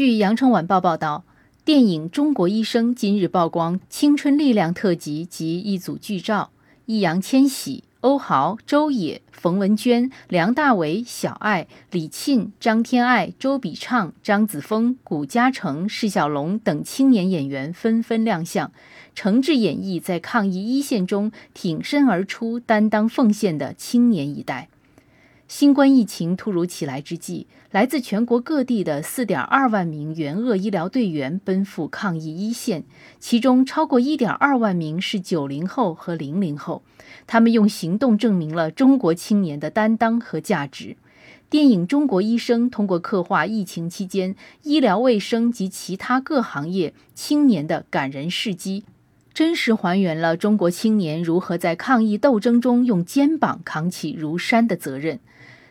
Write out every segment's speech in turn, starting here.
据《羊城晚报》报道，电影《中国医生》今日曝光青春力量特辑及一组剧照，易烊千玺。欧豪、周也、冯文娟、梁大为、小爱、李沁、张天爱、周笔畅、张子枫、古嘉诚、释小龙等青年演员纷纷亮相，诚挚演绎在抗疫一线中挺身而出、担当奉献的青年一代。新冠疫情突如其来之际，来自全国各地的4.2万名援鄂医疗队员奔赴抗疫一线，其中超过1.2万名是90后和00后。他们用行动证明了中国青年的担当和价值。电影《中国医生》通过刻画疫情期间医疗卫生及其他各行业青年的感人事迹，真实还原了中国青年如何在抗疫斗争中用肩膀扛起如山的责任。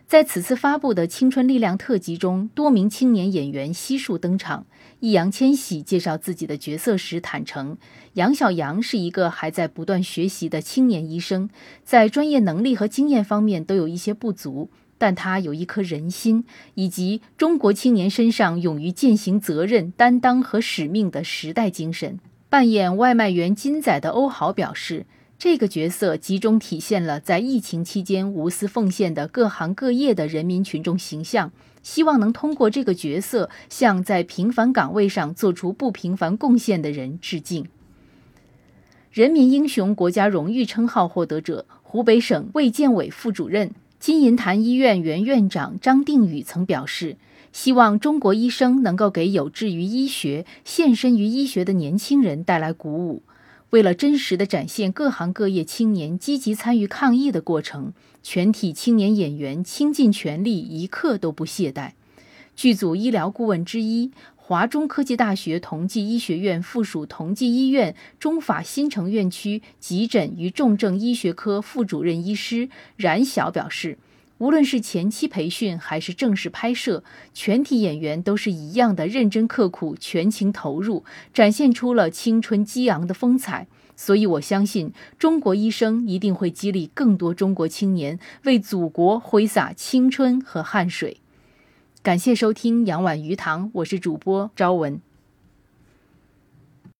在此次发布的青春力量特辑中，多名青年演员悉数登场。易烊千玺介绍自己的角色时坦诚，杨晓阳是一个还在不断学习的青年医生，在专业能力和经验方面都有一些不足，但他有一颗人心，以及中国青年身上勇于践行责任、担当和使命的时代精神。扮演外卖员金仔的欧豪表示。这个角色集中体现了在疫情期间无私奉献的各行各业的人民群众形象，希望能通过这个角色向在平凡岗位上做出不平凡贡献的人致敬。人民英雄国家荣誉称号获得者、湖北省卫健委副主任、金银潭医院原院长张定宇曾表示，希望中国医生能够给有志于医学、献身于医学的年轻人带来鼓舞。为了真实的展现各行各业青年积极参与抗疫的过程，全体青年演员倾尽全力，一刻都不懈怠。剧组医疗顾问之一、华中科技大学同济医学院附属同济医院中法新城院区急诊与重症医学科副主任医师冉晓表示。无论是前期培训还是正式拍摄，全体演员都是一样的认真刻苦、全情投入，展现出了青春激昂的风采。所以，我相信中国医生一定会激励更多中国青年为祖国挥洒青春和汗水。感谢收听《仰晚鱼塘》，我是主播朝文。